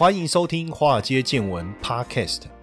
欢迎收听《华尔街见闻》Podcast。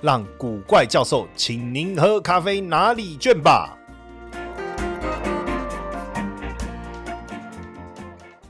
让古怪教授请您喝咖啡拿礼券吧。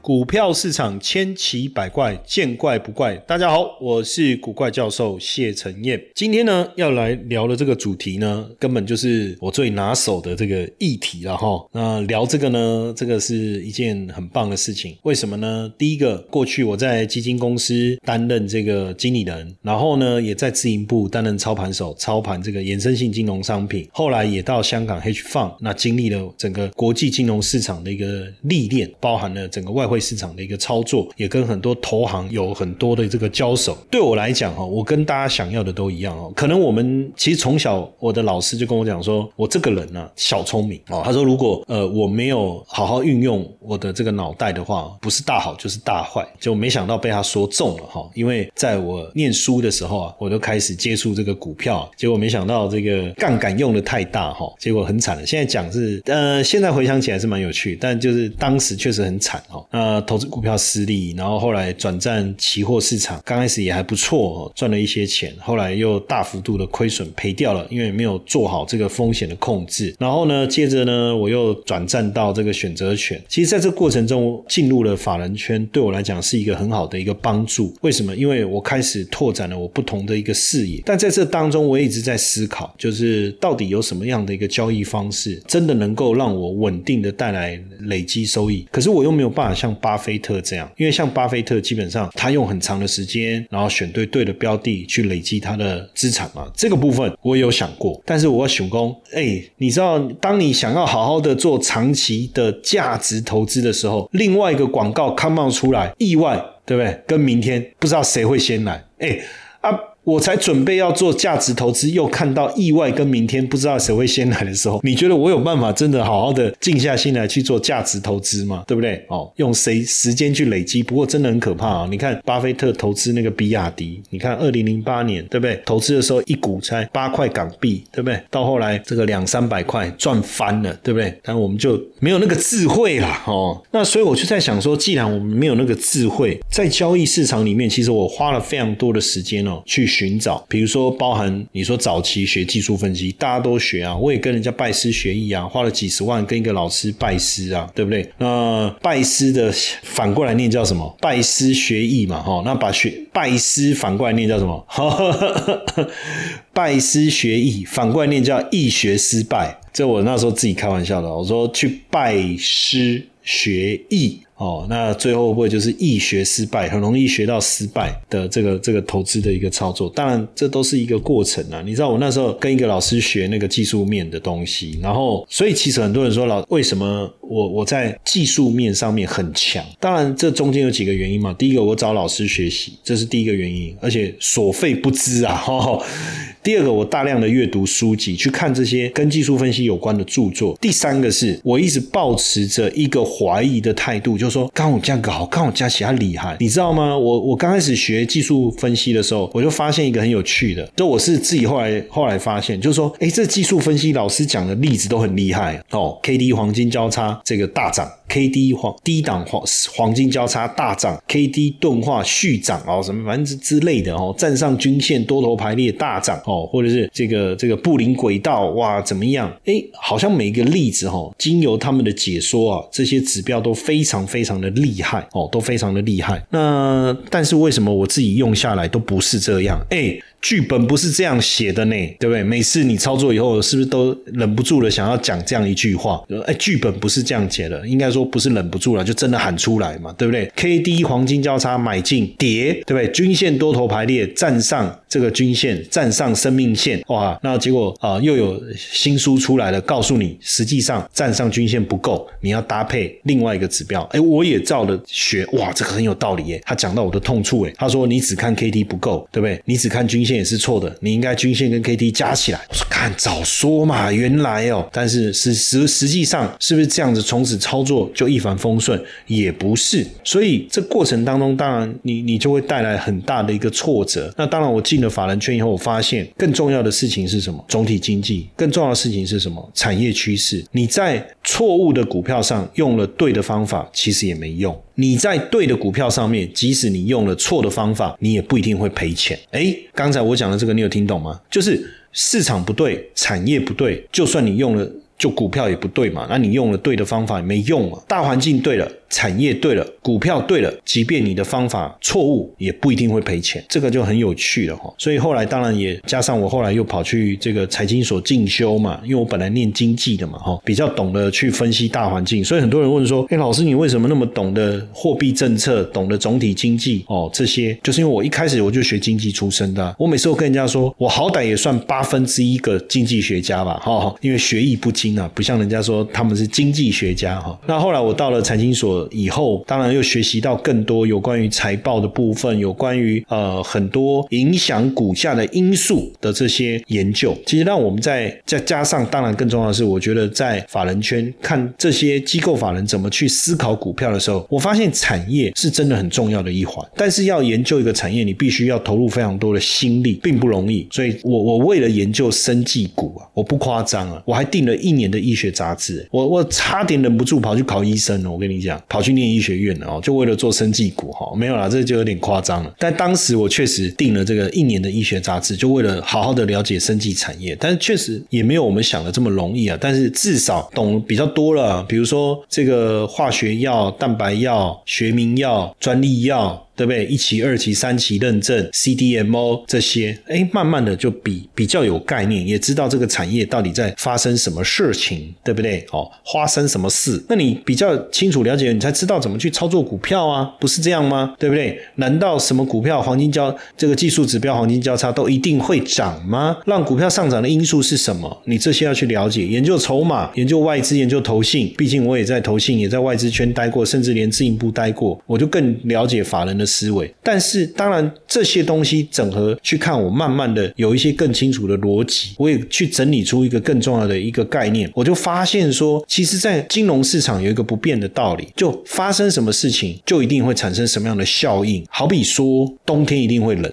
股票市场千奇百怪，见怪不怪。大家好，我是古怪教授谢承彦。今天呢，要来聊的这个主题呢，根本就是我最拿手的这个议题了哈。那聊这个呢，这个是一件很棒的事情。为什么呢？第一个，过去我在基金公司担任这个经理人，然后呢，也在自营部担任操盘手，操盘这个衍生性金融商品。后来也到香港 H Fund，那经历了整个国际金融市场的一个历练，包含了整个外汇。市场的一个操作，也跟很多投行有很多的这个交手。对我来讲，哈，我跟大家想要的都一样哦。可能我们其实从小，我的老师就跟我讲说，我这个人呢，小聪明哦。他说，如果呃我没有好好运用我的这个脑袋的话，不是大好就是大坏。就没想到被他说中了哈。因为在我念书的时候啊，我就开始接触这个股票，结果没想到这个杠杆用的太大哈，结果很惨了。现在讲是呃，现在回想起来是蛮有趣，但就是当时确实很惨哈。呃，投资股票失利，然后后来转战期货市场，刚开始也还不错，赚了一些钱，后来又大幅度的亏损赔掉了，因为没有做好这个风险的控制。然后呢，接着呢，我又转战到这个选择权。其实，在这过程中进入了法人圈，对我来讲是一个很好的一个帮助。为什么？因为我开始拓展了我不同的一个视野。但在这当中，我也一直在思考，就是到底有什么样的一个交易方式，真的能够让我稳定的带来累积收益？可是我又没有办法像巴菲特这样，因为像巴菲特基本上他用很长的时间，然后选对对的标的去累积他的资产嘛。这个部分我有想过，但是我要想工，哎，你知道，当你想要好好的做长期的价值投资的时候，另外一个广告 come out 出来，意外，对不对？跟明天不知道谁会先来，哎啊。我才准备要做价值投资，又看到意外跟明天不知道谁会先来的时候，你觉得我有办法真的好好的静下心来去做价值投资吗？对不对？哦，用谁时间去累积？不过真的很可怕啊！你看巴菲特投资那个比亚迪，你看二零零八年对不对？投资的时候一股才八块港币，对不对？到后来这个两三百块赚翻了，对不对？但我们就没有那个智慧啦，哦。那所以我就在想说，既然我们没有那个智慧，在交易市场里面，其实我花了非常多的时间哦去。寻找，比如说包含你说早期学技术分析，大家都学啊，我也跟人家拜师学艺啊，花了几十万跟一个老师拜师啊，对不对？那拜师的反过来念叫什么？拜师学艺嘛，哈，那把学拜师反过来念叫什么？拜师学艺反过来念叫易学失败。这我那时候自己开玩笑的，我说去拜师学艺。哦，那最后会就是易学失败，很容易学到失败的这个这个投资的一个操作？当然，这都是一个过程啊。你知道，我那时候跟一个老师学那个技术面的东西，然后，所以其实很多人说老为什么我我在技术面上面很强？当然，这中间有几个原因嘛。第一个，我找老师学习，这是第一个原因，而且所费不赀啊。第二个，我大量的阅读书籍，去看这些跟技术分析有关的著作。第三个是我一直保持着一个怀疑的态度，就说刚我这样搞，刚我加起来厉害，你知道吗？我我刚开始学技术分析的时候，我就发现一个很有趣的，就我是自己后来后来发现，就是说，哎，这技术分析老师讲的例子都很厉害哦，K D 黄金交叉这个大涨，K D 黄低档黄黄金交叉大涨，K D 钝化续涨哦，什么反正之之类的哦，站上均线多头排列大涨。哦，或者是这个这个布林轨道哇怎么样？哎，好像每一个例子哈，经由他们的解说啊，这些指标都非常非常的厉害哦，都非常的厉害。那但是为什么我自己用下来都不是这样？哎。剧本不是这样写的呢，对不对？每次你操作以后，是不是都忍不住了想要讲这样一句话？哎，剧本不是这样写的，应该说不是忍不住了，就真的喊出来嘛，对不对？K D 黄金交叉买进跌，对不对？均线多头排列站上这个均线，站上生命线，哇，那结果啊又有新书出来了，告诉你实际上站上均线不够，你要搭配另外一个指标。哎，我也照着学，哇，这个很有道理耶。他讲到我的痛处，哎，他说你只看 K D 不够，对不对？你只看均线也是错的，你应该均线跟 K D 加起来。我说看早说嘛，原来哦，但是实实实际上是不是这样子？从此操作就一帆风顺？也不是，所以这过程当中，当然你你就会带来很大的一个挫折。那当然，我记进了法人圈以后，我发现更重要的事情是什么？总体经济。更重要的事情是什么？产业趋势。你在错误的股票上用了对的方法，其实也没用。你在对的股票上面，即使你用了错的方法，你也不一定会赔钱。哎，刚才我讲的这个，你有听懂吗？就是市场不对，产业不对，就算你用了，就股票也不对嘛。那你用了对的方法也没用啊。大环境对了。产业对了，股票对了，即便你的方法错误，也不一定会赔钱，这个就很有趣了哈。所以后来当然也加上我后来又跑去这个财经所进修嘛，因为我本来念经济的嘛哈，比较懂得去分析大环境。所以很多人问说，哎，老师你为什么那么懂得货币政策，懂得总体经济哦？这些就是因为我一开始我就学经济出身的，我每次都跟人家说，我好歹也算八分之一个经济学家吧哈，因为学艺不精啊，不像人家说他们是经济学家哈。那后来我到了财经所。以后当然又学习到更多有关于财报的部分，有关于呃很多影响股价的因素的这些研究。其实让我们在再加上，当然更重要的是，我觉得在法人圈看这些机构法人怎么去思考股票的时候，我发现产业是真的很重要的一环。但是要研究一个产业，你必须要投入非常多的心力，并不容易。所以我我为了研究生技股啊，我不夸张啊，我还订了一年的医学杂志，我我差点忍不住跑去考医生了。我跟你讲，跑去念医学院了哦，就为了做生技股哈，没有啦，这就有点夸张了。但当时我确实订了这个一年的医学杂志，就为了好好的了解生技产业。但是确实也没有我们想的这么容易啊。但是至少懂比较多了，比如说这个化学药、蛋白药、学名药、专利药。对不对？一期、二期、三期认证，CDMO 这些，哎，慢慢的就比比较有概念，也知道这个产业到底在发生什么事情，对不对？哦，发生什么事？那你比较清楚了解，你才知道怎么去操作股票啊，不是这样吗？对不对？难道什么股票黄金交这个技术指标黄金交叉都一定会涨吗？让股票上涨的因素是什么？你这些要去了解，研究筹码，研究外资，研究投信。毕竟我也在投信，也在外资圈待过，甚至连自营部待过，我就更了解法人的。思维，但是当然这些东西整合去看，我慢慢的有一些更清楚的逻辑，我也去整理出一个更重要的一个概念，我就发现说，其实，在金融市场有一个不变的道理，就发生什么事情，就一定会产生什么样的效应。好比说，冬天一定会冷。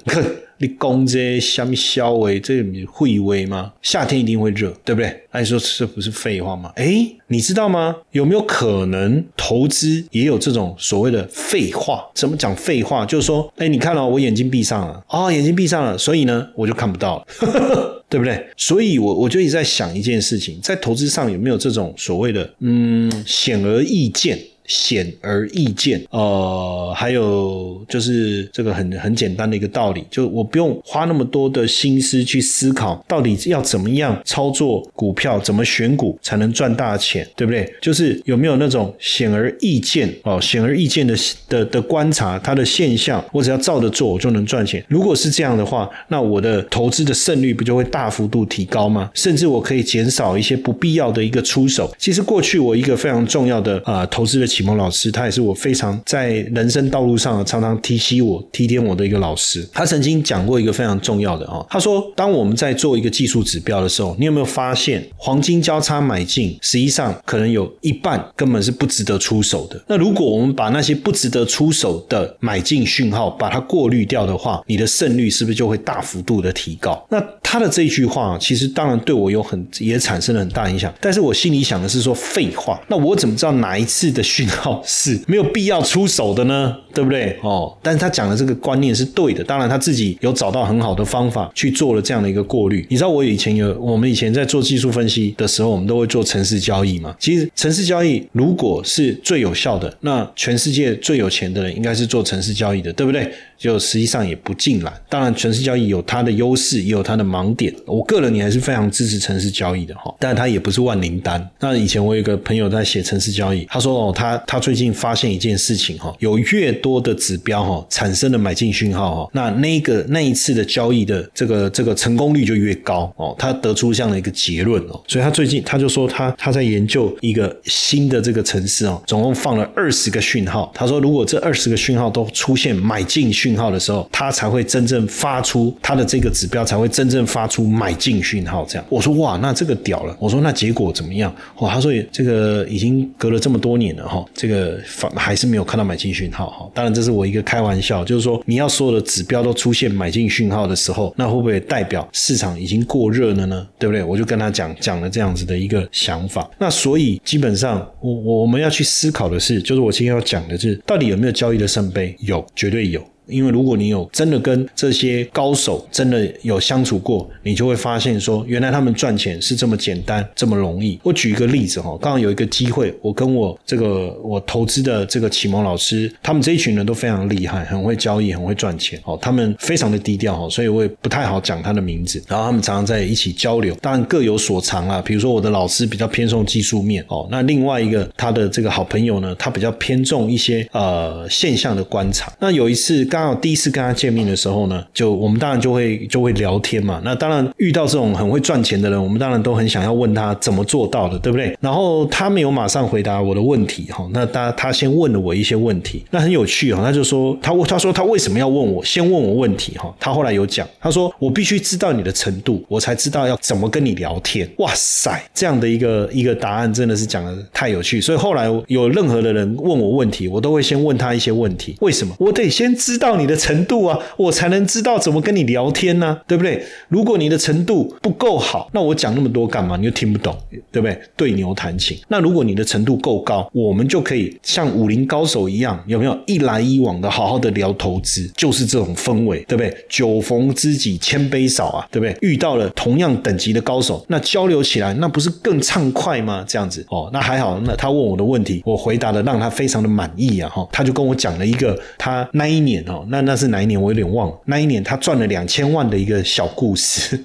你讲这什么消微，这会微吗？夏天一定会热，对不对？那你说这不是废话吗？哎，你知道吗？有没有可能投资也有这种所谓的废话？怎么讲废话？就是说，哎，你看了，我眼睛闭上了，哦，眼睛闭上了，所以呢，我就看不到了，对不对？所以我我就一直在想一件事情，在投资上有没有这种所谓的嗯显而易见？显而易见，呃，还有就是这个很很简单的一个道理，就我不用花那么多的心思去思考，到底要怎么样操作股票，怎么选股才能赚大钱，对不对？就是有没有那种显而易见哦，显而易见的的的观察它的现象，我只要照着做，我就能赚钱。如果是这样的话，那我的投资的胜率不就会大幅度提高吗？甚至我可以减少一些不必要的一个出手。其实过去我一个非常重要的啊投资的。启蒙老师，他也是我非常在人生道路上常常提携我、提点我的一个老师。他曾经讲过一个非常重要的啊，他说：当我们在做一个技术指标的时候，你有没有发现黄金交叉买进，实际上可能有一半根本是不值得出手的。那如果我们把那些不值得出手的买进讯号把它过滤掉的话，你的胜率是不是就会大幅度的提高？那他的这句话，其实当然对我有很也产生了很大影响。但是我心里想的是说废话，那我怎么知道哪一次的讯？好是没有必要出手的呢，对不对？哦，但是他讲的这个观念是对的。当然他自己有找到很好的方法去做了这样的一个过滤。你知道我以前有，我们以前在做技术分析的时候，我们都会做城市交易嘛。其实城市交易如果是最有效的，那全世界最有钱的人应该是做城市交易的，对不对？就实际上也不尽然。当然，城市交易有它的优势，也有它的盲点。我个人也还是非常支持城市交易的哈，但它也不是万灵丹。那以前我有一个朋友在写城市交易，他说哦，他他最近发现一件事情哈，有越多的指标哈，产生了买进讯号哈，那那个那一次的交易的这个这个成功率就越高哦。他得出这样的一个结论哦，所以他最近他就说他他在研究一个新的这个城市哦，总共放了二十个讯号。他说如果这二十个讯号都出现买进讯号的时候，他才会真正发出他的这个指标才会真正发出买进讯号。这样我说哇，那这个屌了。我说那结果怎么样？哦，他说这个已经隔了这么多年了哈，这个反还是没有看到买进讯号哈。当然这是我一个开玩笑，就是说你要所有的指标都出现买进讯号的时候，那会不会代表市场已经过热了呢？对不对？我就跟他讲讲了这样子的一个想法。那所以基本上我我们要去思考的是，就是我今天要讲的是，到底有没有交易的圣杯？有，绝对有。因为如果你有真的跟这些高手真的有相处过，你就会发现说，原来他们赚钱是这么简单，这么容易。我举一个例子哈，刚刚有一个机会，我跟我这个我投资的这个启蒙老师，他们这一群人都非常厉害，很会交易，很会赚钱。哦，他们非常的低调哈，所以我也不太好讲他的名字。然后他们常常在一起交流，当然各有所长啊。比如说我的老师比较偏重技术面哦，那另外一个他的这个好朋友呢，他比较偏重一些呃现象的观察。那有一次。刚好第一次跟他见面的时候呢，就我们当然就会就会聊天嘛。那当然遇到这种很会赚钱的人，我们当然都很想要问他怎么做到的，对不对？然后他没有马上回答我的问题哈。那他他先问了我一些问题，那很有趣哈。他就说他他说他为什么要问我？先问我问题哈。他后来有讲，他说我必须知道你的程度，我才知道要怎么跟你聊天。哇塞，这样的一个一个答案真的是讲的太有趣。所以后来有任何的人问我问题，我都会先问他一些问题。为什么？我得先知道。到你的程度啊，我才能知道怎么跟你聊天呢，对不对？如果你的程度不够好，那我讲那么多干嘛？你又听不懂，对不对？对牛弹琴。那如果你的程度够高，我们就可以像武林高手一样，有没有一来一往的好好的聊投资？就是这种氛围，对不对？酒逢知己千杯少啊，对不对？遇到了同样等级的高手，那交流起来那不是更畅快吗？这样子哦，那还好。那他问我的问题，我回答的让他非常的满意啊，哈，他就跟我讲了一个他那一年那那是哪一年？我有点忘了。那一年他赚了两千万的一个小故事，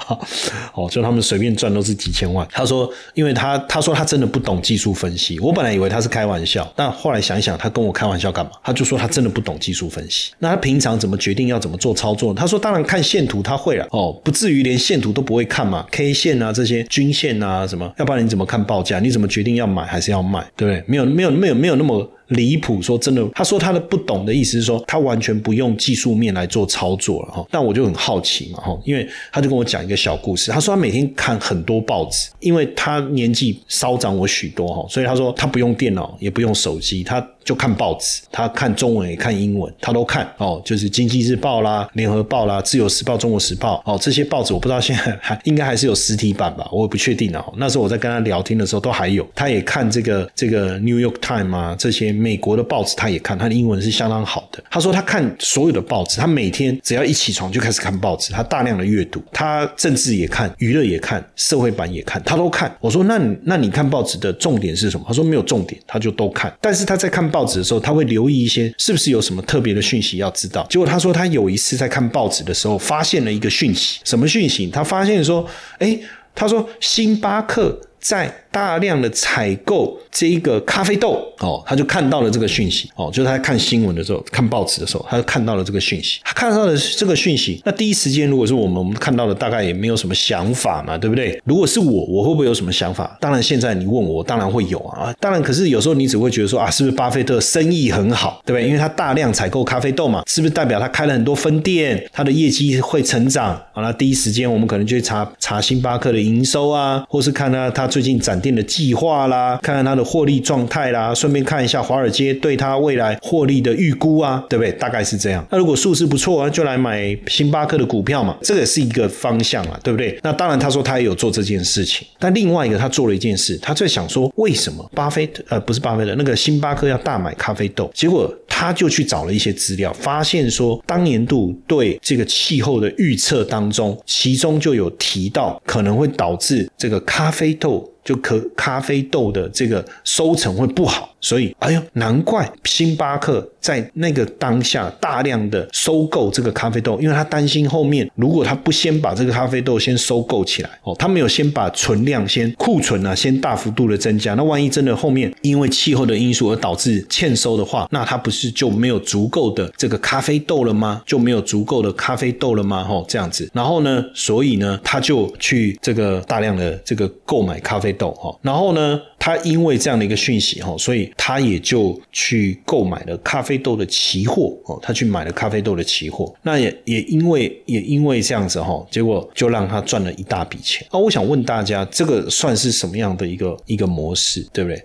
哦，就他们随便赚都是几千万。他说，因为他他说他真的不懂技术分析。我本来以为他是开玩笑，但后来想一想，他跟我开玩笑干嘛？他就说他真的不懂技术分析。那他平常怎么决定要怎么做操作？他说当然看线图他会了，哦，不至于连线图都不会看嘛，K 线啊这些均线啊什么，要不然你怎么看报价？你怎么决定要买还是要卖？对不对？没有没有没有没有那么。离谱，说真的，他说他的不懂的意思是说，他完全不用技术面来做操作了哈。但我就很好奇嘛哈，因为他就跟我讲一个小故事，他说他每天看很多报纸，因为他年纪稍长我许多哈，所以他说他不用电脑，也不用手机，他。就看报纸，他看中文也看英文，他都看哦，就是《经济日报》啦、《联合报》啦、《自由时报》、《中国时报》哦，这些报纸我不知道现在还应该还是有实体版吧，我也不确定啊。那时候我在跟他聊天的时候都还有，他也看这个这个《New York Times》啊，这些美国的报纸他也看，他的英文是相当好的。他说他看所有的报纸，他每天只要一起床就开始看报纸，他大量的阅读，他政治也看，娱乐也看，社会版也看，他都看。我说那那你看报纸的重点是什么？他说没有重点，他就都看。但是他在看。报纸的时候，他会留意一些是不是有什么特别的讯息要知道。结果他说，他有一次在看报纸的时候，发现了一个讯息。什么讯息？他发现说，哎，他说星巴克在。大量的采购这一个咖啡豆哦，他就看到了这个讯息哦，就是他在看新闻的时候、看报纸的时候，他就看到了这个讯息。他看到了这个讯息，那第一时间如果是我们，我们看到的大概也没有什么想法嘛，对不对？如果是我，我会不会有什么想法？当然，现在你问我，当然会有啊。当然，可是有时候你只会觉得说啊，是不是巴菲特生意很好，对不对？因为他大量采购咖啡豆嘛，是不是代表他开了很多分店，他的业绩会成长？好了，第一时间我们可能就查查星巴克的营收啊，或是看他他最近展。店的计划啦，看看它的获利状态啦，顺便看一下华尔街对它未来获利的预估啊，对不对？大概是这样。那如果数字不错，就来买星巴克的股票嘛，这个是一个方向啊，对不对？那当然，他说他也有做这件事情，但另外一个他做了一件事，他在想说，为什么巴菲特呃不是巴菲特那个星巴克要大买咖啡豆？结果他就去找了一些资料，发现说当年度对这个气候的预测当中，其中就有提到可能会导致这个咖啡豆。people 就可咖啡豆的这个收成会不好。所以，哎呦，难怪星巴克在那个当下大量的收购这个咖啡豆，因为他担心后面如果他不先把这个咖啡豆先收购起来，哦，他没有先把存量先库存啊，先大幅度的增加，那万一真的后面因为气候的因素而导致欠收的话，那他不是就没有足够的这个咖啡豆了吗？就没有足够的咖啡豆了吗？吼，这样子，然后呢，所以呢，他就去这个大量的这个购买咖啡豆，哈，然后呢，他因为这样的一个讯息，哈，所以。他也就去购买了咖啡豆的期货哦，他去买了咖啡豆的期货，那也也因为也因为这样子哈，结果就让他赚了一大笔钱。那我想问大家，这个算是什么样的一个一个模式，对不对？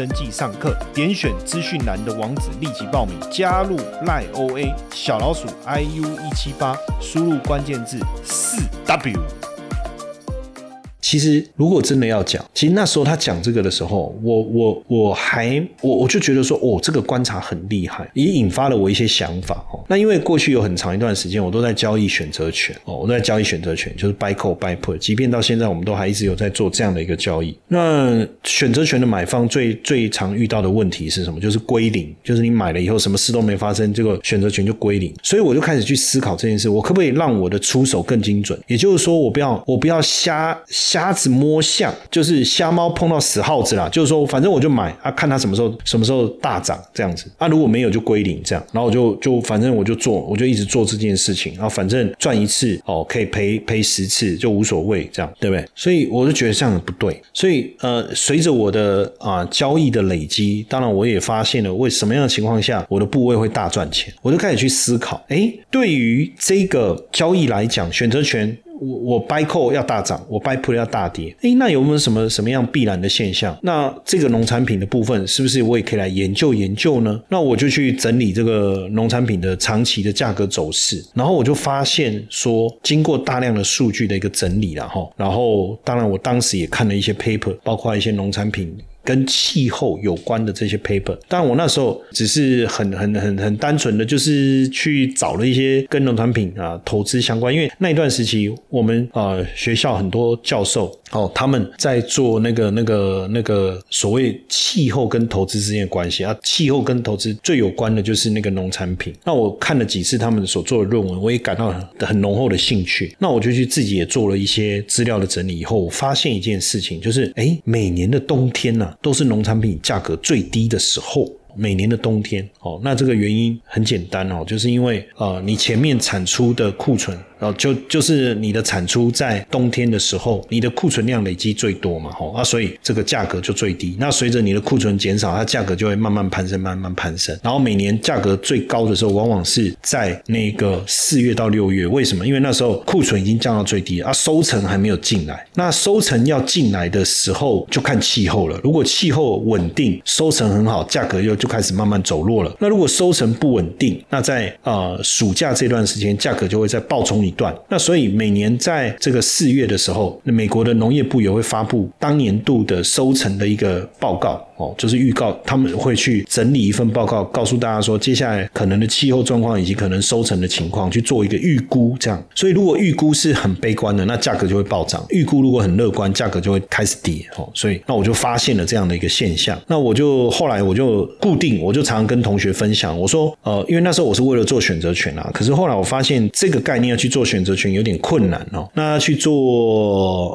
登记上课，点选资讯栏的网址立即报名，加入赖 OA 小老鼠 iu 一七八，输入关键字四 W。其实，如果真的要讲，其实那时候他讲这个的时候，我我我还我我就觉得说，哦，这个观察很厉害，也引发了我一些想法哦。那因为过去有很长一段时间，我都在交易选择权哦，我都在交易选择权，就是 buy call buy put。即便到现在，我们都还一直有在做这样的一个交易。那选择权的买方最最常遇到的问题是什么？就是归零，就是你买了以后，什么事都没发生，这个选择权就归零。所以我就开始去思考这件事，我可不可以让我的出手更精准？也就是说，我不要我不要瞎。瞎子摸象，就是瞎猫碰到死耗子啦。就是说，反正我就买啊，看它什么时候什么时候大涨这样子啊。如果没有就归零这样，然后我就就反正我就做，我就一直做这件事情。然后反正赚一次哦，可以赔赔十次就无所谓这样，对不对？所以我就觉得这样不对。所以呃，随着我的啊交易的累积，当然我也发现了为什么样的情况下我的部位会大赚钱，我就开始去思考。哎，对于这个交易来讲，选择权。我我 buy call 要大涨，我 buy put 要大跌，诶，那有没有什么什么样必然的现象？那这个农产品的部分是不是我也可以来研究研究呢？那我就去整理这个农产品的长期的价格走势，然后我就发现说，经过大量的数据的一个整理了哈，然后当然我当时也看了一些 paper，包括一些农产品。跟气候有关的这些 paper，但我那时候只是很很很很单纯的，就是去找了一些跟农产品啊投资相关，因为那一段时期我们啊学校很多教授哦他们在做那个那个那个所谓气候跟投资之间的关系啊，气候跟投资最有关的就是那个农产品。那我看了几次他们所做的论文，我也感到很浓厚的兴趣。那我就去自己也做了一些资料的整理，以后我发现一件事情，就是哎，每年的冬天呢。都是农产品价格最低的时候。每年的冬天，哦，那这个原因很简单哦，就是因为呃，你前面产出的库存，然后就就是你的产出在冬天的时候，你的库存量累积最多嘛，吼啊，所以这个价格就最低。那随着你的库存减少，它价格就会慢慢攀升，慢慢攀升。然后每年价格最高的时候，往往是在那个四月到六月。为什么？因为那时候库存已经降到最低，啊，收成还没有进来。那收成要进来的时候，就看气候了。如果气候稳定，收成很好，价格又就开始慢慢走弱了。那如果收成不稳定，那在啊暑假这段时间，价格就会再暴冲段。那所以每年在这个四月的时候，那美国的农业部也会发布当年度的收成的一个报告。哦，就是预告他们会去整理一份报告，告诉大家说接下来可能的气候状况以及可能收成的情况，去做一个预估。这样，所以如果预估是很悲观的，那价格就会暴涨；预估如果很乐观，价格就会开始跌。哦，所以那我就发现了这样的一个现象。那我就后来我就固定，我就常常跟同学分享，我说，呃，因为那时候我是为了做选择权啊，可是后来我发现这个概念要去做选择权有点困难哦。那去做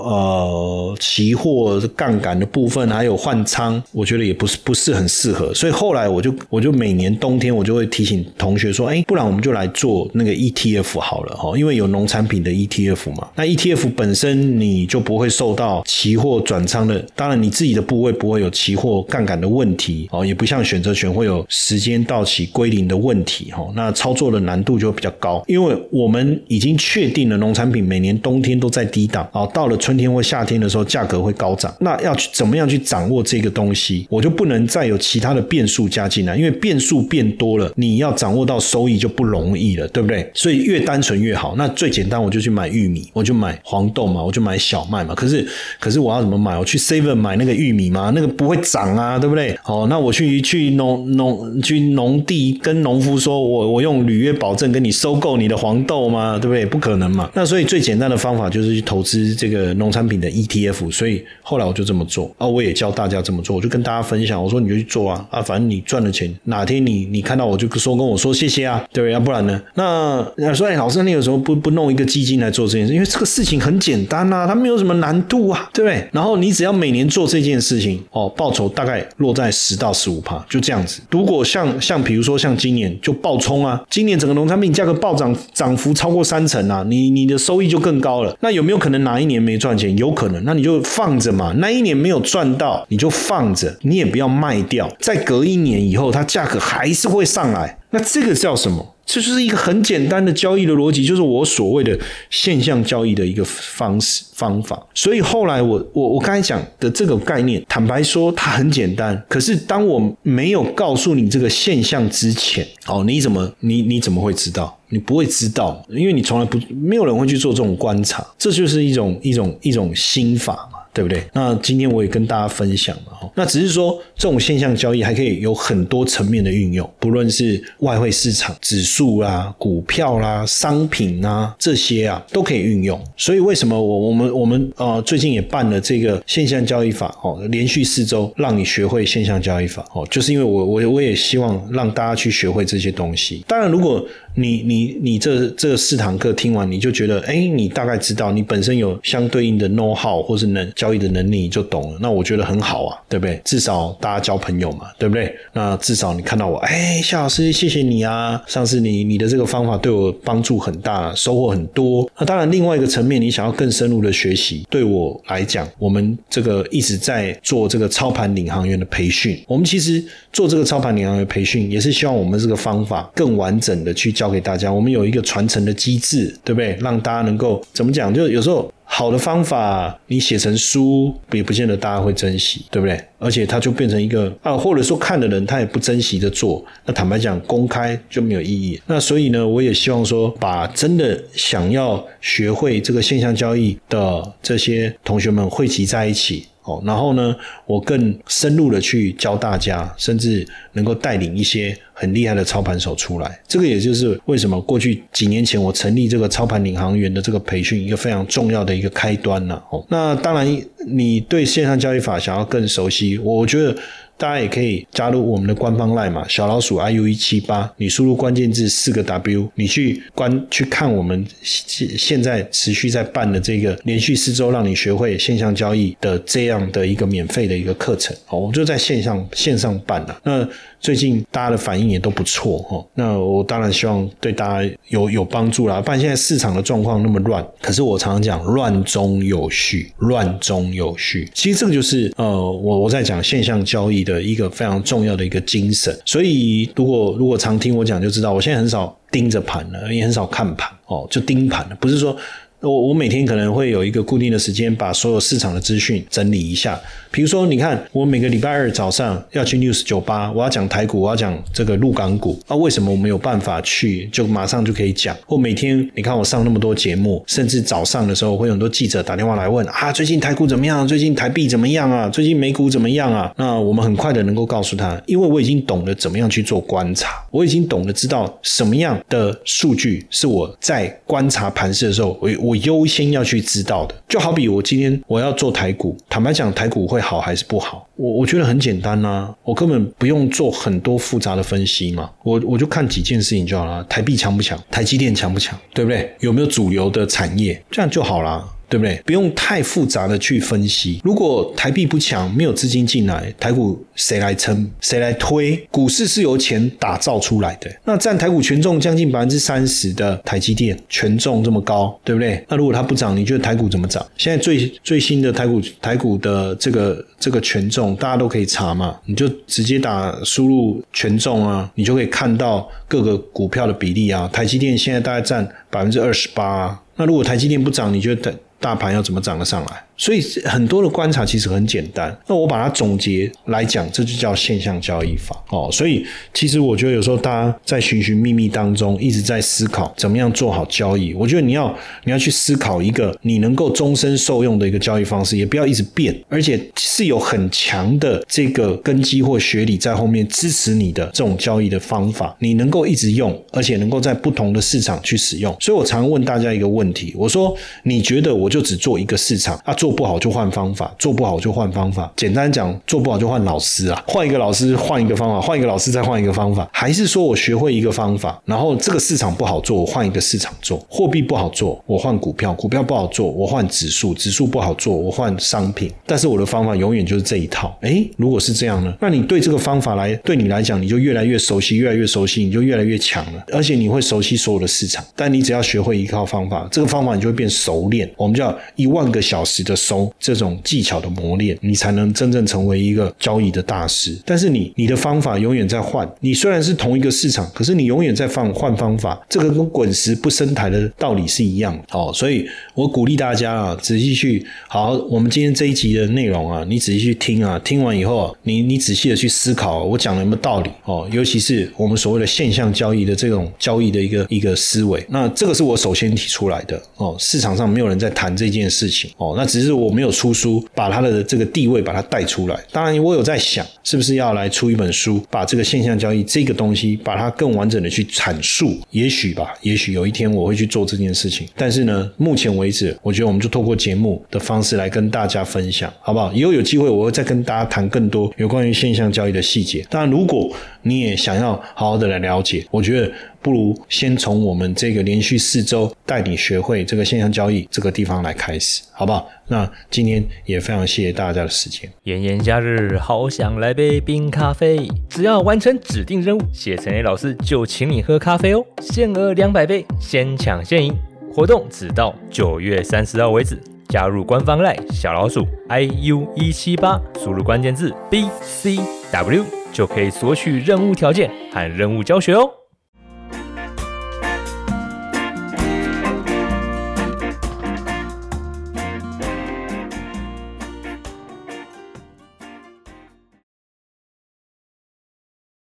呃期货杠杆的部分，还有换仓，我觉得。觉得也不是不是很适合，所以后来我就我就每年冬天我就会提醒同学说，哎，不然我们就来做那个 ETF 好了哈，因为有农产品的 ETF 嘛，那 ETF 本身你就不会受到期货转仓的，当然你自己的部位不会有期货杠杆的问题哦，也不像选择权会有时间到期归零的问题哈，那操作的难度就比较高，因为我们已经确定了农产品每年冬天都在低档哦，到了春天或夏天的时候价格会高涨，那要去怎么样去掌握这个东西，我就不能再有其他的变数加进来，因为变数变多了，你要掌握到收益就不容易了，对不对？所以越单纯越好。那最简单，我就去买玉米，我就买黄豆嘛，我就买小麦嘛。可是，可是我要怎么买？我去 Seven 买那个玉米吗？那个不会涨啊，对不对？哦，那我去去农农去农地跟农夫说，我我用履约保证跟你收购你的黄豆吗？对不对？不可能嘛。那所以最简单的方法就是去投资这个农产品的 ETF。所以后来我就这么做啊，我也教大家这么做，我就跟大家分享，我说你就去做啊啊，反正你赚了钱，哪天你你看到我就说跟我说谢谢啊，对不对？要不然呢？那所以老师那个时候不不弄一个基金来做这件事，因为这个事情很简单呐，它没有什么难度啊，对不对？然后你只要每年做这件事情哦，报酬大概落在十到十五趴，就这样子。如果像像比如说像今年就爆冲啊，今年整个农产品价格暴涨，涨幅超过三成啊，你你的收益就更高了。那有没有可能哪一年没赚钱？有可能，那你就放着嘛。那一年没有赚到，你就放着，你也不要卖掉。再隔一年以后，它价格还是会上来。那这个叫什么？这就是一个很简单的交易的逻辑，就是我所谓的现象交易的一个方式方法。所以后来我我我刚才讲的这个概念，坦白说它很简单。可是当我没有告诉你这个现象之前，哦，你怎么你你怎么会知道？你不会知道，因为你从来不没有人会去做这种观察。这就是一种一种一种心法嘛。对不对？那今天我也跟大家分享了哈。那只是说，这种现象交易还可以有很多层面的运用，不论是外汇市场、指数啦、股票啦、商品啊这些啊，都可以运用。所以为什么我我们我们呃最近也办了这个现象交易法哦，连续四周让你学会现象交易法哦，就是因为我我我也希望让大家去学会这些东西。当然，如果你你你这这四堂课听完，你就觉得哎，你大概知道，你本身有相对应的 know how 或是能交易的能力，你就懂了。那我觉得很好啊，对不对？至少大家交朋友嘛，对不对？那至少你看到我，哎，夏老师，谢谢你啊！上次你你的这个方法对我帮助很大，收获很多。那当然，另外一个层面，你想要更深入的学习，对我来讲，我们这个一直在做这个操盘领航员的培训。我们其实做这个操盘领航员培训，也是希望我们这个方法更完整的去教。教给大家，我们有一个传承的机制，对不对？让大家能够怎么讲？就有时候好的方法，你写成书，也不见得大家会珍惜，对不对？而且它就变成一个啊，或者说看的人他也不珍惜的做，那坦白讲，公开就没有意义。那所以呢，我也希望说，把真的想要学会这个现象交易的这些同学们汇集在一起。哦，然后呢，我更深入的去教大家，甚至能够带领一些很厉害的操盘手出来。这个也就是为什么过去几年前我成立这个操盘领航员的这个培训一个非常重要的一个开端呢。哦，那当然，你对线上交易法想要更熟悉，我觉得。大家也可以加入我们的官方 LINE 嘛，小老鼠 iu 一七八，你输入关键字四个 W，你去关去看我们现现在持续在办的这个连续四周让你学会线上交易的这样的一个免费的一个课程，哦，我就在线上线上办了。那最近大家的反应也都不错哦，那我当然希望对大家有有帮助啦。不然现在市场的状况那么乱，可是我常常讲乱中有序，乱中有序。其实这个就是呃，我我在讲线上交易的一个非常重要的一个精神。所以如果如果常听我讲就知道，我现在很少盯着盘了，也很少看盘哦，就盯盘了，不是说。我我每天可能会有一个固定的时间，把所有市场的资讯整理一下。比如说，你看我每个礼拜二早上要去 News 酒吧，我要讲台股，我要讲这个陆港股。那为什么我没有办法去，就马上就可以讲？或每天你看我上那么多节目，甚至早上的时候会有很多记者打电话来问啊，最近台股怎么样？最近台币怎么样啊？最近美股怎么样啊？那我们很快的能够告诉他，因为我已经懂得怎么样去做观察，我已经懂得知道什么样的数据是我在观察盘势的时候，我我。优先要去知道的，就好比我今天我要做台股，坦白讲，台股会好还是不好？我我觉得很简单呐，我根本不用做很多复杂的分析嘛，我我就看几件事情就好了。台币强不强？台积电强不强？对不对？有没有主流的产业？这样就好了。对不对？不用太复杂的去分析。如果台币不强，没有资金进来，台股谁来撑？谁来推？股市是由钱打造出来的。那占台股权重将近百分之三十的台积电，权重这么高，对不对？那如果它不涨，你觉得台股怎么涨？现在最最新的台股台股的这个这个权重，大家都可以查嘛，你就直接打输入权重啊，你就可以看到各个股票的比例啊。台积电现在大概占百分之二十八。那如果台积电不涨，你觉得大盘要怎么涨得上来？所以很多的观察其实很简单，那我把它总结来讲，这就叫现象交易法哦。所以其实我觉得有时候大家在寻寻觅觅当中，一直在思考怎么样做好交易。我觉得你要你要去思考一个你能够终身受用的一个交易方式，也不要一直变，而且是有很强的这个根基或学理在后面支持你的这种交易的方法，你能够一直用，而且能够在不同的市场去使用。所以我常问大家一个问题，我说你觉得我就只做一个市场啊？做做不好就换方法，做不好就换方法。简单讲，做不好就换老师啊，换一个老师，换一个方法，换一个老师再换一个方法。还是说我学会一个方法，然后这个市场不好做，我换一个市场做；货币不好做，我换股票；股票不好做，我换指数；指数不好做，我换商品。但是我的方法永远就是这一套。诶，如果是这样呢？那你对这个方法来，对你来讲，你就越来越熟悉，越来越熟悉，你就越来越强了。而且你会熟悉所有的市场。但你只要学会一套方法，这个方法你就会变熟练。我们叫一万个小时的收。这种技巧的磨练，你才能真正成为一个交易的大师。但是你你的方法永远在换，你虽然是同一个市场，可是你永远在放换方法。这个跟滚石不升台的道理是一样的哦。所以我鼓励大家啊，仔细去好，我们今天这一集的内容啊，你仔细去听啊，听完以后，你你仔细的去思考我讲的有没有道理哦。尤其是我们所谓的现象交易的这种交易的一个一个思维，那这个是我首先提出来的哦。市场上没有人在谈这件事情哦，那只是是我没有。有出书，把他的这个地位把它带出来。当然，我有在想，是不是要来出一本书，把这个现象交易这个东西，把它更完整的去阐述。也许吧，也许有一天我会去做这件事情。但是呢，目前为止，我觉得我们就透过节目的方式来跟大家分享，好不好？以后有机会，我会再跟大家谈更多有关于现象交易的细节。当然，如果你也想要好好的来了解，我觉得。不如先从我们这个连续四周带你学会这个线上交易这个地方来开始，好不好？那今天也非常谢谢大家的时间。炎炎夏日，好想来杯冰咖啡。只要完成指定任务，谢晨 A 老师就请你喝咖啡哦，限额两百杯，先抢先赢。活动只到九月三十号为止。加入官方赖小老鼠 i u 一七八，输入关键字 b c w 就可以索取任务条件和任务教学哦。